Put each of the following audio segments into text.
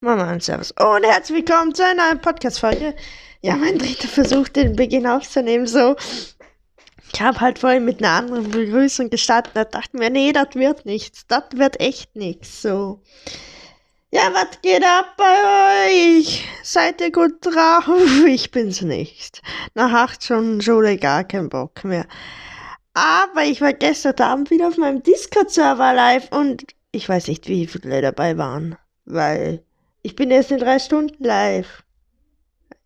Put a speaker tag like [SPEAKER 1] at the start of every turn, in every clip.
[SPEAKER 1] Mama und Servus. Und herzlich willkommen zu einer neuen Podcast-Folge. Ja, mein dritter Versuch, den Beginn aufzunehmen. So, ich habe halt vorhin mit einer anderen Begrüßung gestartet. Da dachte mir, nee, das wird nichts. Das wird echt nichts. So. Ja, was geht ab bei euch? Seid ihr gut drauf? Ich bin's nicht. Nach acht Stunden Schule gar keinen Bock mehr. Aber ich war gestern Abend wieder auf meinem Discord-Server live und ich weiß nicht, wie viele dabei waren. Weil ich bin erst in drei Stunden live.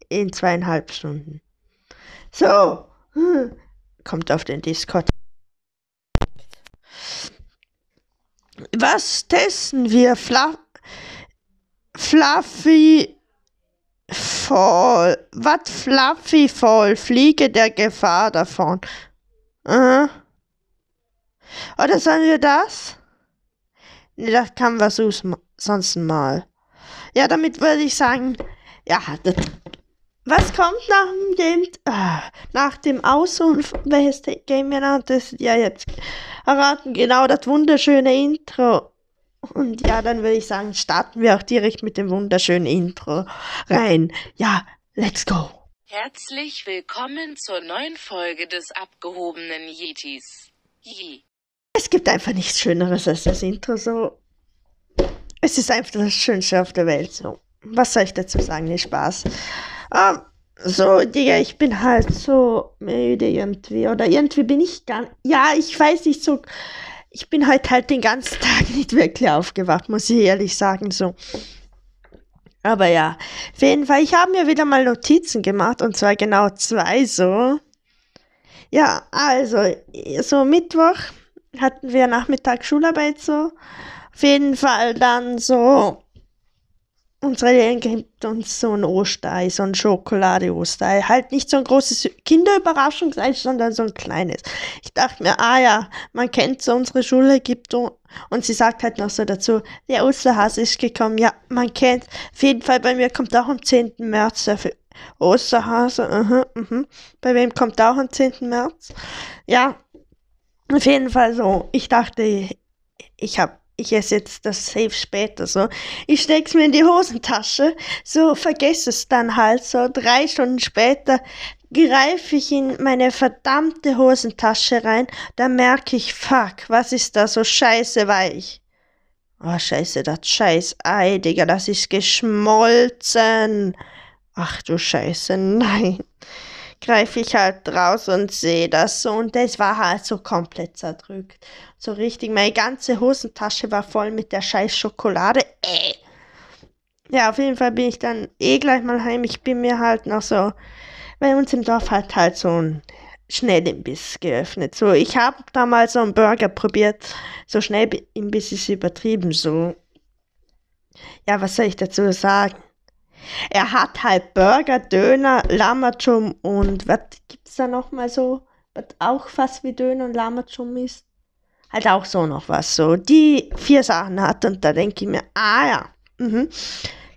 [SPEAKER 1] In zweieinhalb Stunden. So. Kommt auf den Discord. Was testen wir? Fla Fluffy Fall. Was Fluffy Fall? Fliege der Gefahr davon. Aha. Oder sollen wir das? Ne, das kann wir sonst mal. Ja, damit würde ich sagen, ja, das, was kommt nach dem Game, äh, nach dem Aus und welches Game wir noch, das ja jetzt erraten, genau das wunderschöne Intro. Und ja, dann würde ich sagen, starten wir auch direkt mit dem wunderschönen Intro rein. Ja, let's go.
[SPEAKER 2] Herzlich willkommen zur neuen Folge des abgehobenen Yetis. Yee.
[SPEAKER 1] Es gibt einfach nichts Schöneres als das Intro so. Es ist einfach das Schönste auf der Welt. So. Was soll ich dazu sagen? Nee, Spaß. Um, so, Digga, ich bin halt so müde irgendwie. Oder irgendwie bin ich gar Ja, ich weiß nicht so. Ich bin heute halt den ganzen Tag nicht wirklich aufgewacht, muss ich ehrlich sagen. So. Aber ja, auf jeden Fall, ich habe mir wieder mal Notizen gemacht. Und zwar genau zwei so. Ja, also, so Mittwoch hatten wir Nachmittag Schularbeit so. Auf jeden Fall dann so. Unsere Lehrerin gibt uns so ein Osterei, so ein Schokolade-Osterei. Halt nicht so ein großes Kinderüberraschungsei, sondern so ein kleines. Ich dachte mir, ah ja, man kennt so unsere Schule, gibt und sie sagt halt noch so dazu, der Osterhase ist gekommen. Ja, man kennt. Auf jeden Fall bei mir kommt auch am 10. März der Osterhase. Uh -huh, uh -huh. Bei wem kommt auch am 10. März? Ja, auf jeden Fall so. Ich dachte, ich habe ich esse jetzt das safe später so. Ich steck's mir in die Hosentasche, so vergesse es dann halt so. Drei Stunden später greife ich in meine verdammte Hosentasche rein, da merke ich, fuck, was ist da so scheiße weich? Oh, scheiße, das scheiß Ei, Digga, das ist geschmolzen. Ach du Scheiße, nein greife ich halt raus und sehe das so und das war halt so komplett zerdrückt. So richtig, meine ganze Hosentasche war voll mit der scheiß Schokolade. Äh. Ja, auf jeden Fall bin ich dann eh gleich mal heim. Ich bin mir halt noch so, bei uns im Dorf halt halt so ein Schnellimbiss geöffnet. So, ich habe da mal so einen Burger probiert. So schnell Imbiss ist übertrieben so. Ja, was soll ich dazu sagen? Er hat halt Burger, Döner, Lamachum und was gibt's da noch mal so, was auch fast wie Döner und Lamachum ist? Halt auch so noch was so. Die vier Sachen hat und da denke ich mir, ah ja, mhm.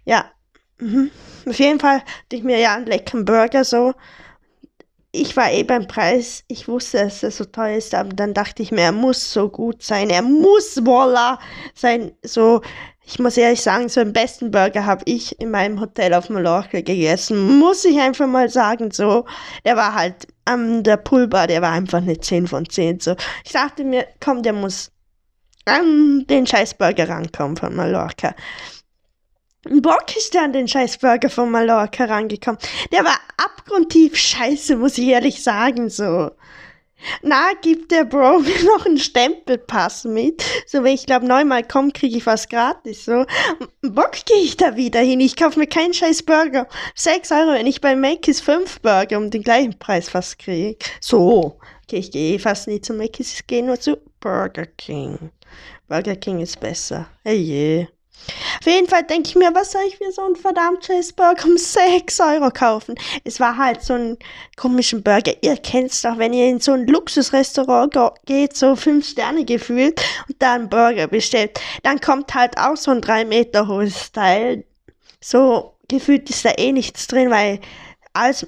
[SPEAKER 1] ja, mhm. auf jeden Fall denke ich mir, ja, einen leckeren Burger so. Ich war eh beim Preis, ich wusste, dass er so teuer ist, aber dann dachte ich mir, er muss so gut sein, er muss voila sein, so ich muss ehrlich sagen, so den besten Burger habe ich in meinem Hotel auf Mallorca gegessen. Muss ich einfach mal sagen, so. Der war halt an der Poolbar, der war einfach eine 10 von 10. So. Ich dachte mir, komm, der muss an den Scheißburger rankommen von Mallorca. Bock ist der an den Scheißburger von Mallorca rangekommen. Der war abgrundtief scheiße, muss ich ehrlich sagen, so. Na, gibt der Bro mir noch einen Stempelpass mit. So, wenn ich glaube, neunmal komme, kriege ich was gratis. So, Bock gehe ich da wieder hin. Ich kaufe mir keinen scheiß Burger. Sechs Euro, wenn ich bei Macy's fünf Burger um den gleichen Preis fast kriege. So, okay, ich gehe fast nie zu Macy's, ich gehe nur zu Burger King. Burger King ist besser. Hey je. Auf jeden Fall denke ich mir, was soll ich mir so einen verdammten Cheeseburger um 6 Euro kaufen? Es war halt so ein komischen Burger. Ihr kennt es doch, wenn ihr in so ein Luxusrestaurant geht, so 5 Sterne gefühlt, und da einen Burger bestellt. Dann kommt halt auch so ein 3 Meter hohes Teil. So gefühlt ist da eh nichts drin, weil alles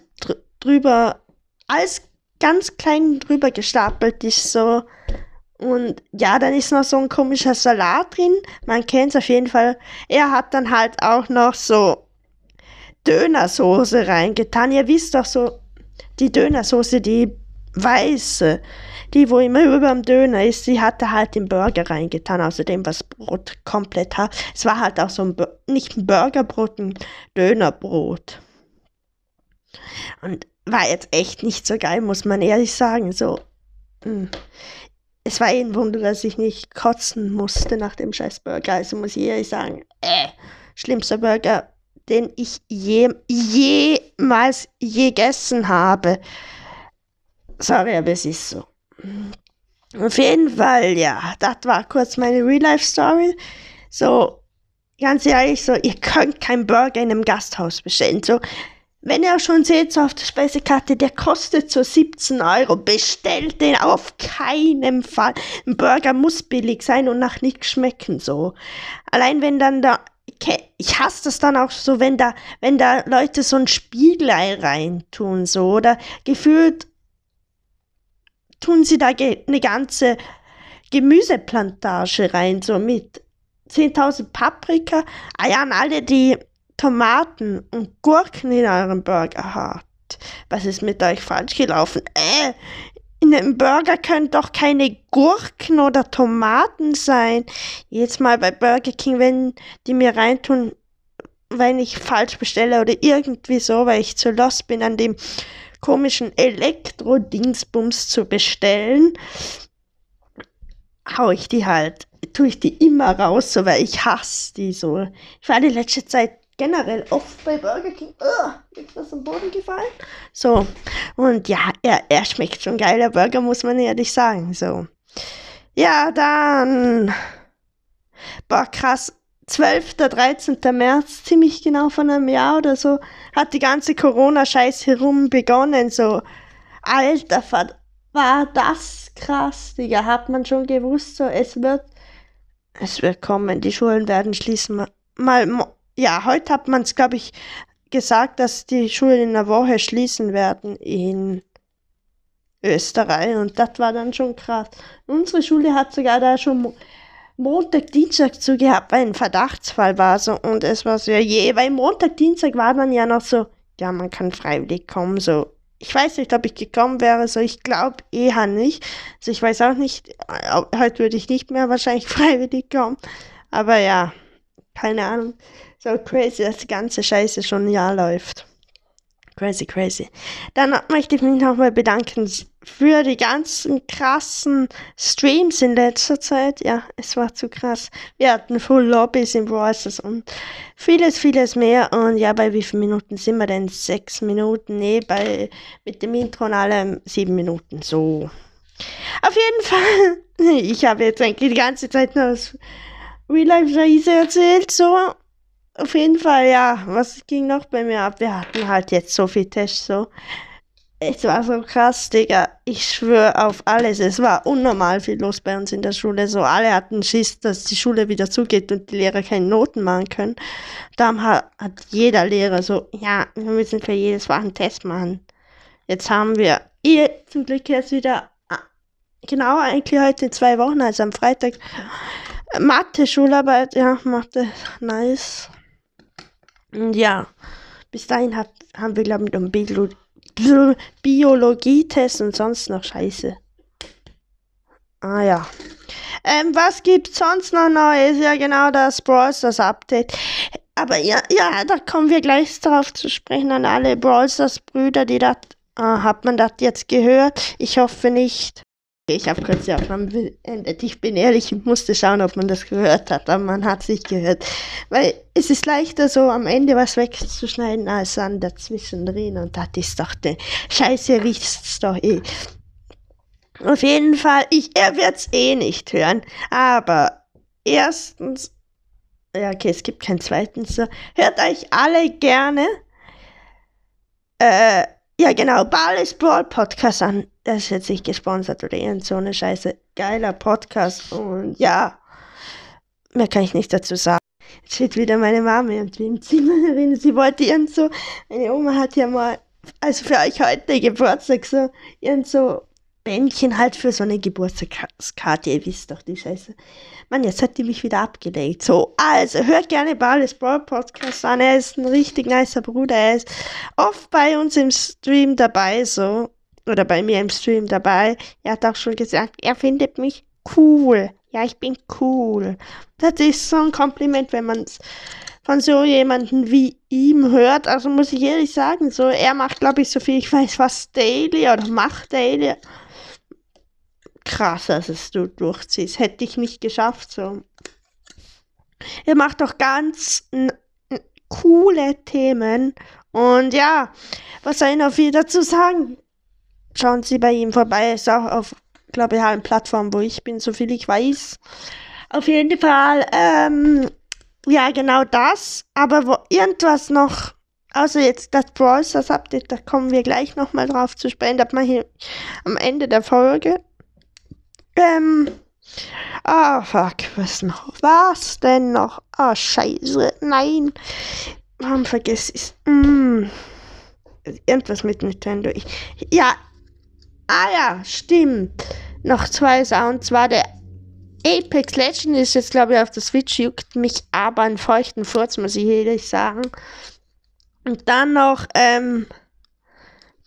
[SPEAKER 1] drüber, alles ganz klein drüber gestapelt ist so. Und ja, dann ist noch so ein komischer Salat drin. Man kennt es auf jeden Fall. Er hat dann halt auch noch so Dönersoße reingetan. Ihr wisst doch so, die Dönersoße, die weiße, die wo immer über dem Döner ist, die hat er halt den Burger reingetan, außerdem was Brot komplett hat. Es war halt auch so ein, nicht ein Burgerbrot, ein Dönerbrot. Und war jetzt echt nicht so geil, muss man ehrlich sagen. So, hm. Es war eh ein Wunder, dass ich nicht kotzen musste nach dem scheiß Burger. Also muss ich ehrlich sagen, äh, schlimmster Burger, den ich je, jemals gegessen habe. Sorry, aber es ist so. Auf jeden Fall, ja, das war kurz meine Real-Life-Story. So, ganz ehrlich, so, ihr könnt keinen Burger in einem Gasthaus bestellen. So, wenn ihr schon seht, so auf der Speisekarte, der kostet so 17 Euro. Bestellt den auf keinen Fall. Ein Burger muss billig sein und nach nichts schmecken, so. Allein wenn dann da, ich hasse das dann auch so, wenn da, wenn da Leute so ein Spiegelei reintun, so, oder gefühlt tun sie da eine ganze Gemüseplantage rein, so mit 10.000 Paprika. Ah ja, und alle, die Tomaten und Gurken in eurem Burger habt. Was ist mit euch falsch gelaufen? Äh, in einem Burger können doch keine Gurken oder Tomaten sein. Jetzt mal bei Burger King, wenn die mir reintun, wenn ich falsch bestelle oder irgendwie so, weil ich zu lost bin, an dem komischen Elektro-Dingsbums zu bestellen, hau ich die halt, tue ich die immer raus, so, weil ich hasse die so. Ich war die letzte Zeit generell oft bei Burger King. Oh, ist was am Boden gefallen? So. Und ja, er, er schmeckt schon geil, der Burger, muss man ehrlich sagen. So. Ja, dann. Boah, krass. 12. 13. März, ziemlich genau von einem Jahr oder so, hat die ganze Corona-Scheiß herum begonnen. So, alter, war das krass, Digga. Hat man schon gewusst, so, es wird, es wird kommen, die Schulen werden schließen. Mal, mal ja, heute hat man es, glaube ich, gesagt, dass die Schulen in einer Woche schließen werden in Österreich. Und das war dann schon krass. Unsere Schule hat sogar da schon Montag, Dienstag zu gehabt, weil ein Verdachtsfall war so. Und es war so, je, weil Montag, Dienstag war dann ja noch so, ja, man kann freiwillig kommen, so. Ich weiß nicht, ob ich gekommen wäre, so ich glaube eher nicht. Also ich weiß auch nicht, heute würde ich nicht mehr wahrscheinlich freiwillig kommen. Aber ja, keine Ahnung. So crazy, dass die ganze Scheiße schon ein Jahr läuft. Crazy, crazy. Dann möchte ich mich nochmal bedanken für die ganzen krassen Streams in letzter Zeit. Ja, es war zu krass. Wir hatten Full Lobbys in Voices und vieles, vieles mehr. Und ja, bei wie vielen Minuten sind wir denn? Sechs Minuten? Nee, bei, mit dem Intro und allem sieben Minuten. So. Auf jeden Fall. Ich habe jetzt eigentlich die ganze Zeit nur das Real Life Scheiße erzählt, so auf jeden Fall, ja. Was ging noch bei mir ab? Wir hatten halt jetzt so viel Tests, so. Es war so krass, Digga. Ich schwöre auf alles. Es war unnormal viel los bei uns in der Schule. So, alle hatten Schiss, dass die Schule wieder zugeht und die Lehrer keine Noten machen können. Dann hat, hat jeder Lehrer so, ja, wir müssen für jedes Fach einen Test machen. Jetzt haben wir ihr zum Glück jetzt wieder, ah, genau eigentlich heute in zwei Wochen, also am Freitag, Mathe, Schularbeit, ja, Mathe, nice. Ja, bis dahin hat, haben wir, glaube ich, einen Bio Biologietest und sonst noch Scheiße. Ah ja. Ähm, was gibt's sonst noch Neues? Ja, genau das Brawl Stars Update. Aber ja, ja, da kommen wir gleich darauf zu sprechen an alle Brawl Stars Brüder, die das, äh, hat man das jetzt gehört? Ich hoffe nicht. Ich habe kurz die Aufnahme beendet. Ich bin ehrlich und musste schauen, ob man das gehört hat, aber man hat es nicht gehört. Weil es ist leichter so am Ende was wegzuschneiden, als dann dazwischen drin. Und das ist doch der Scheiße, wisst's doch eh. Auf jeden Fall, ich, er wird's eh nicht hören. Aber erstens, ja okay, es gibt keinen zweiten, hört euch alle gerne, äh, ja genau, Ballis Brawl Podcast an das ist jetzt nicht gesponsert oder irgend so eine Scheiße. Geiler Podcast und ja, mehr kann ich nicht dazu sagen. Jetzt steht wieder meine Mama irgendwie im Zimmer drin. Sie wollte irgend so, meine Oma hat ja mal, also für euch heute Geburtstag so, irgend so Bändchen halt für so eine Geburtstagskarte. Ihr wisst doch die Scheiße. Mann, jetzt hat die mich wieder abgelenkt. So, also hört gerne Bales Brawl Podcast an. Er ist ein richtig nicer Bruder. Er ist oft bei uns im Stream dabei, so. Oder bei mir im Stream dabei. Er hat auch schon gesagt, er findet mich cool. Ja, ich bin cool. Das ist so ein Kompliment, wenn man es von so jemanden wie ihm hört. Also muss ich ehrlich sagen, so er macht, glaube ich, so viel ich weiß, was Daily oder macht Daily krass, dass es du durchziehst. Hätte ich nicht geschafft, so. Er macht doch ganz coole Themen. Und ja, was soll ich noch viel dazu sagen? Schauen Sie bei ihm vorbei. Ist auch auf, glaube ich, allen Plattformen, wo ich bin, so viel ich weiß. Auf jeden Fall, ähm, ja, genau das. Aber wo irgendwas noch, außer jetzt das Brawl Stars Update, da kommen wir gleich nochmal drauf zu sprechen. Das mache ich am Ende der Folge. Ähm. Ah, fuck, was noch? Was denn noch? Ah, oh, scheiße. Nein. Warum vergesse ich mm. Irgendwas mit Nintendo. Ich, ja. Ah ja, stimmt. Noch zwei Sachen. Und zwar der Apex Legend ist jetzt, glaube ich, auf der Switch. Juckt mich aber einen feuchten Furz, muss ich ehrlich sagen. Und dann noch ähm,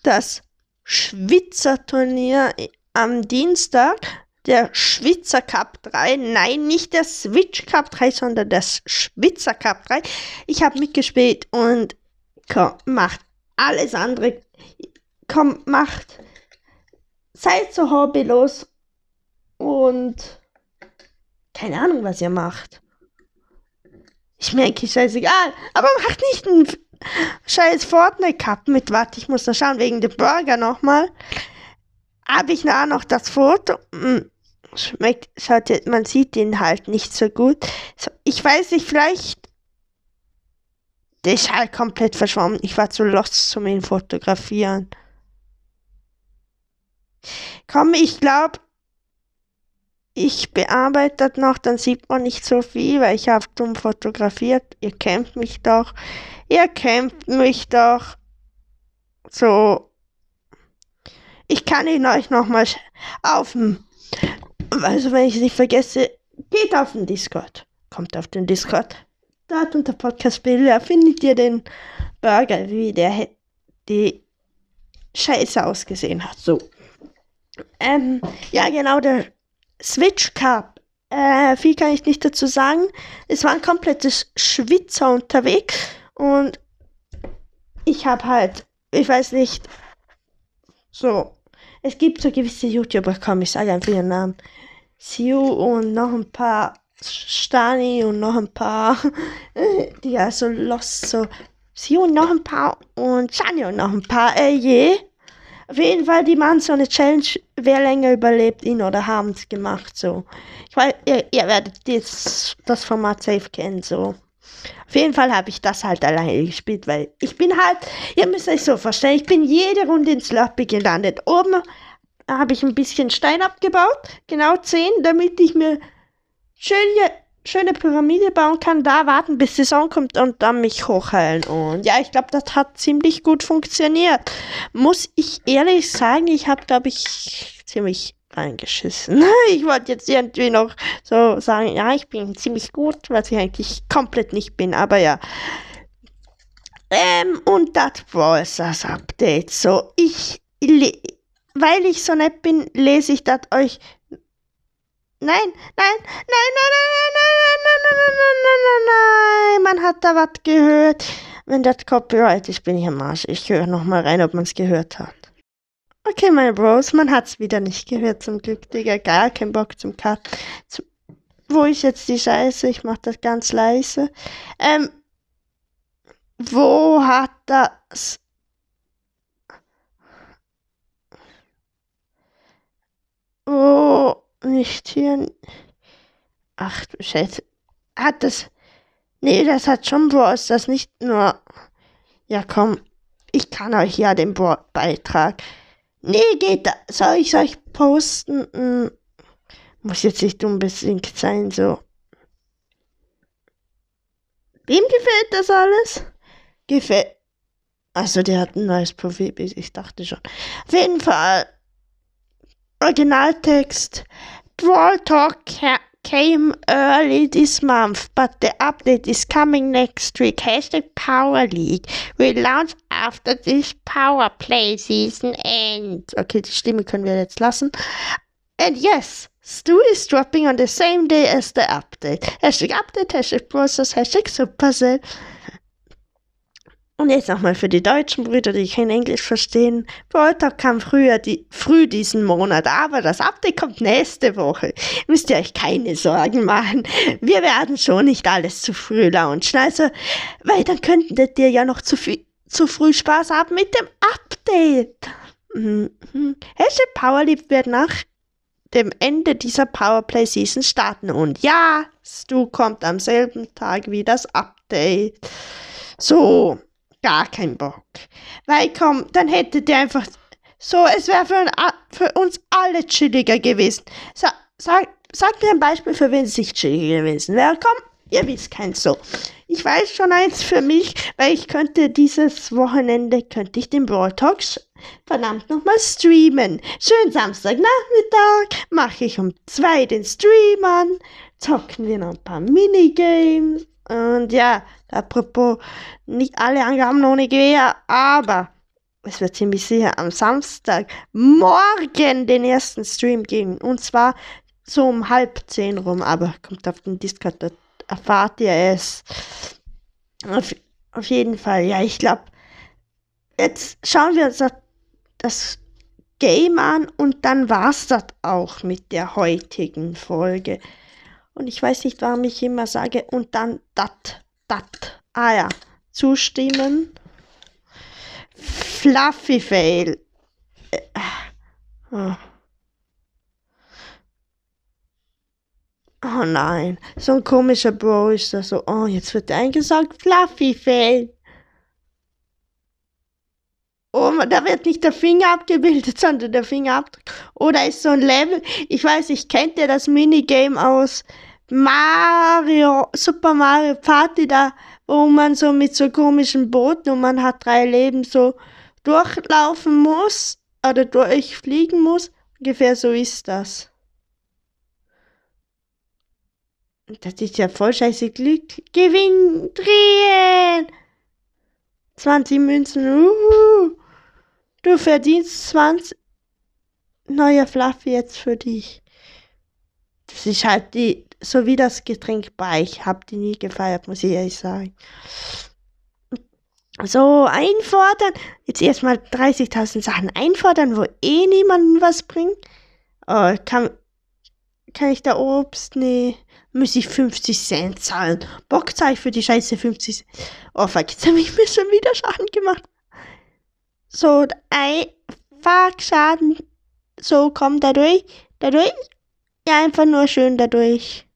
[SPEAKER 1] das Schwitzer Turnier am Dienstag der Schwitzer Cup 3. Nein, nicht der Switch Cup 3, sondern der Schwitzer Cup 3. Ich habe mitgespielt und komm, macht alles andere. Komm, macht. Seid so hobbylos und keine Ahnung, was ihr macht. Ich merke, scheißegal. Aber macht nicht einen scheiß Fortnite Cup mit. Warte, ich muss noch schauen, wegen dem Burger nochmal habe ich da noch das Foto. Hm, schmeckt, schaut, man sieht ihn halt nicht so gut. Ich weiß nicht, vielleicht. Der ist halt komplett verschwommen. Ich war zu lost zum ihn fotografieren. Komm, ich glaube, ich bearbeite das noch, dann sieht man nicht so viel, weil ich habe dumm fotografiert. Ihr kennt mich doch. Ihr kennt mich doch. So, ich kann ihn euch nochmal auf dem, also wenn ich es nicht vergesse, geht auf den Discord. Kommt auf den Discord. Dort unter Podcast Bilder findet ihr den Burger, wie der die Scheiße ausgesehen hat. So. Ähm, ja, genau, der Switch Cup. Äh, viel kann ich nicht dazu sagen. Es war ein komplettes Schwitzer unterwegs und ich habe halt, ich weiß nicht, so es gibt so gewisse YouTuber, komm, ich sage einfach ihren Namen. Siu und noch ein paar Stani und noch ein paar, die ja so lost, so Siu und noch ein paar und Stani und noch ein paar, äh, je. Auf jeden Fall, die machen so eine Challenge, wer länger überlebt, ihn oder haben es gemacht, so. Ich weiß, ihr, ihr werdet das, das Format safe kennen, so. Auf jeden Fall habe ich das halt alleine gespielt, weil ich bin halt, ihr müsst euch so vorstellen, ich bin jede Runde ins Lobby gelandet. Oben habe ich ein bisschen Stein abgebaut, genau 10, damit ich mir schöne, schöne Pyramide bauen kann, da warten, bis die Sonne kommt und dann mich hochheilen. Und ja, ich glaube, das hat ziemlich gut funktioniert. Muss ich ehrlich sagen, ich habe, glaube ich, ziemlich reingeschissen. Ich wollte jetzt irgendwie noch so sagen, ja, ich bin ziemlich gut, was ich eigentlich komplett nicht bin, aber ja. Ähm, und das war es, das Update. So, ich, weil ich so nett bin, lese ich das euch. Nein, nein, nein, nein, nein, nein, nein, nein, nein, nein, nein, nein, nein, nein, man hat da was gehört. Wenn das Copyright ist, bin ich am Arsch. Ich höre nochmal rein, ob man es gehört hat. Okay, meine Bros, man hat's wieder nicht gehört zum Glück, Digga. Gar kein Bock zum Cut. Zum, wo ist jetzt die Scheiße? Ich mach das ganz leise. Ähm, wo hat das... Wo... Nicht hier... Ach du Scheiße. Hat das... Nee, das hat schon Bros, das nicht nur... Ja komm, ich kann euch ja den Beitrag Nee, geht da. Soll ich euch posten? Hm. Muss jetzt nicht unbedingt sein, so. Wem gefällt das alles? Gefällt. Also, der hat ein neues Profilbild, ich dachte schon. Auf jeden Fall. Originaltext. Brawl Talk came early this month, but the update is coming next week. Hashtag Power League will launch after this Power Play season ends. Okay, die Stimme können wir jetzt lassen. And yes, Stu is dropping on the same day as the update. Hashtag Update, Hashtag Process, Hashtag Supercell. Und jetzt nochmal für die deutschen Brüder, die kein Englisch verstehen. Balltalk kam früher die, früh diesen Monat, aber das Update kommt nächste Woche. Müsst ihr euch keine Sorgen machen. Wir werden schon nicht alles zu früh launchen. Also, weil dann könntet ihr ja noch zu, viel, zu früh Spaß haben mit dem Update. Mhm. Hashtag Powerleap wird nach dem Ende dieser Powerplay Season starten. Und ja, Stu kommt am selben Tag wie das Update. So gar keinen Bock. Weil komm, dann hättet ihr einfach so, es wäre für, für, uns alle chilliger gewesen. Sa sag, sag mir ein Beispiel, für wen es nicht chilliger gewesen wäre. Komm, ihr wisst keins so. Ich weiß schon eins für mich, weil ich könnte dieses Wochenende, könnte ich den Brawl Talks verdammt nochmal streamen. Schön Samstagnachmittag, mache ich um zwei den Stream an, zocken wir noch ein paar Minigames und ja, apropos, nicht alle Angaben ohne Gewehr, aber es wird ziemlich sicher am Samstag morgen den ersten Stream geben. Und zwar so um halb zehn rum, aber kommt auf den Discord, da erfahrt ihr es. Auf, auf jeden Fall, ja, ich glaube, jetzt schauen wir uns das, Game an und dann war es das auch mit der heutigen Folge. Und ich weiß nicht, warum ich immer sage, und dann dat, dat. Ah ja, zustimmen. Fluffy Fail. Äh, oh. oh nein, so ein komischer Bro ist da so. Oh, jetzt wird eingesagt, Fluffy Fail. Oh, da wird nicht der Finger abgebildet, sondern der Fingerabdruck. Oder ist so ein Level. Ich weiß, ich kennt ja das Minigame aus Mario, Super Mario Party da, wo man so mit so komischen Booten und man hat drei Leben so durchlaufen muss oder durchfliegen muss. Ungefähr so ist das. Das ist ja voll scheiße Glück. Gewinn drehen! 20 Münzen. Uhu. Du verdienst 20. Neuer Fluffy jetzt für dich. Das ist halt die, so wie das Getränk bei. Ich habe die nie gefeiert, muss ich ehrlich sagen. So, einfordern. Jetzt erstmal 30.000 Sachen einfordern, wo eh niemanden was bringt. Oh, kann, kann ich da Obst? Nee. Muss ich 50 Cent zahlen. Bock zahle ich für die Scheiße 50 Cent. Oh, fuck, jetzt habe ich mir schon wieder Schaden gemacht. So, ein Fuck, Schaden. So, komm dadurch. Dadurch. Ja, einfach nur schön dadurch.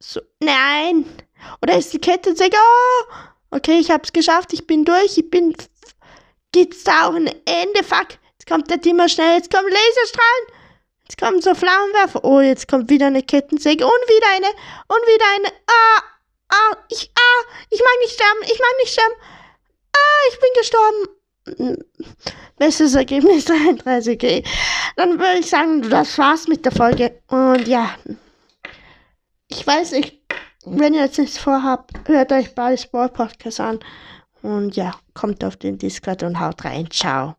[SPEAKER 1] So, nein. Oder ist die Kette weg? Oh, okay, ich hab's geschafft. Ich bin durch. Ich bin. Gibt's da auch ein Ende? Fuck. Jetzt kommt der Timmer schnell. Jetzt kommen Laserstrahlen. Jetzt kommen so Flammenwerfer. Oh, jetzt kommt wieder eine Kettensäge. Und wieder eine. Und wieder eine. Ah, ah, ich, ah, ich mag nicht sterben. Ich mag nicht sterben. Ah, ich bin gestorben. Bestes Ergebnis 33. Okay. Dann würde ich sagen, das war's mit der Folge. Und ja, ich weiß nicht, wenn ihr jetzt nichts vorhabt, hört euch Ball Sport Podcast an. Und ja, kommt auf den Discord und haut rein. Ciao.